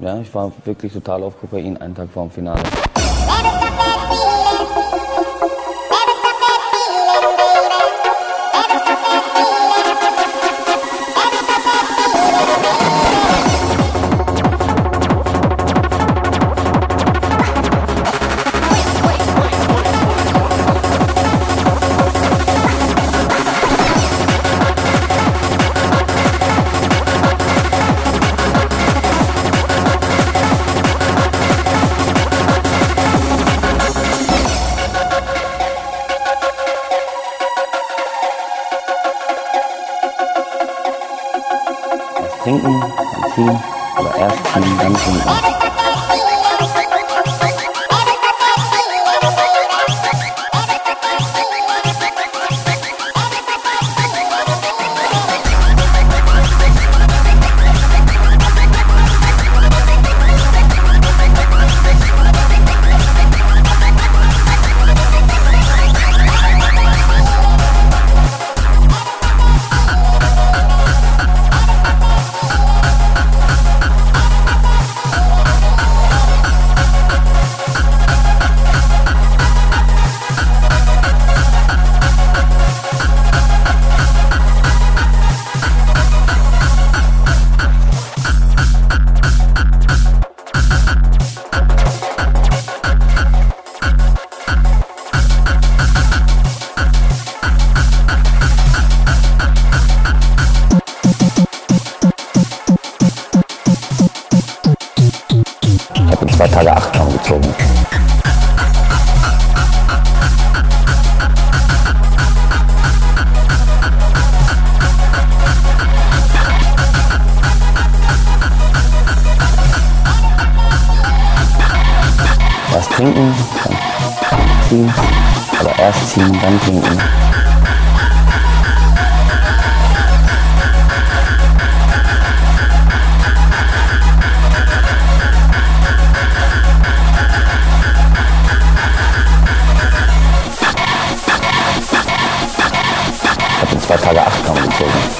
Ja, ich war wirklich total auf Kokain einen Tag vor dem Finale. Trinken, ziehen, oder erst ziehen, dann trinken. Zwei Tage acht Gramm gezogen. Erst trinken, dann ziehen, oder erst ziehen, dann trinken. したただかもしれない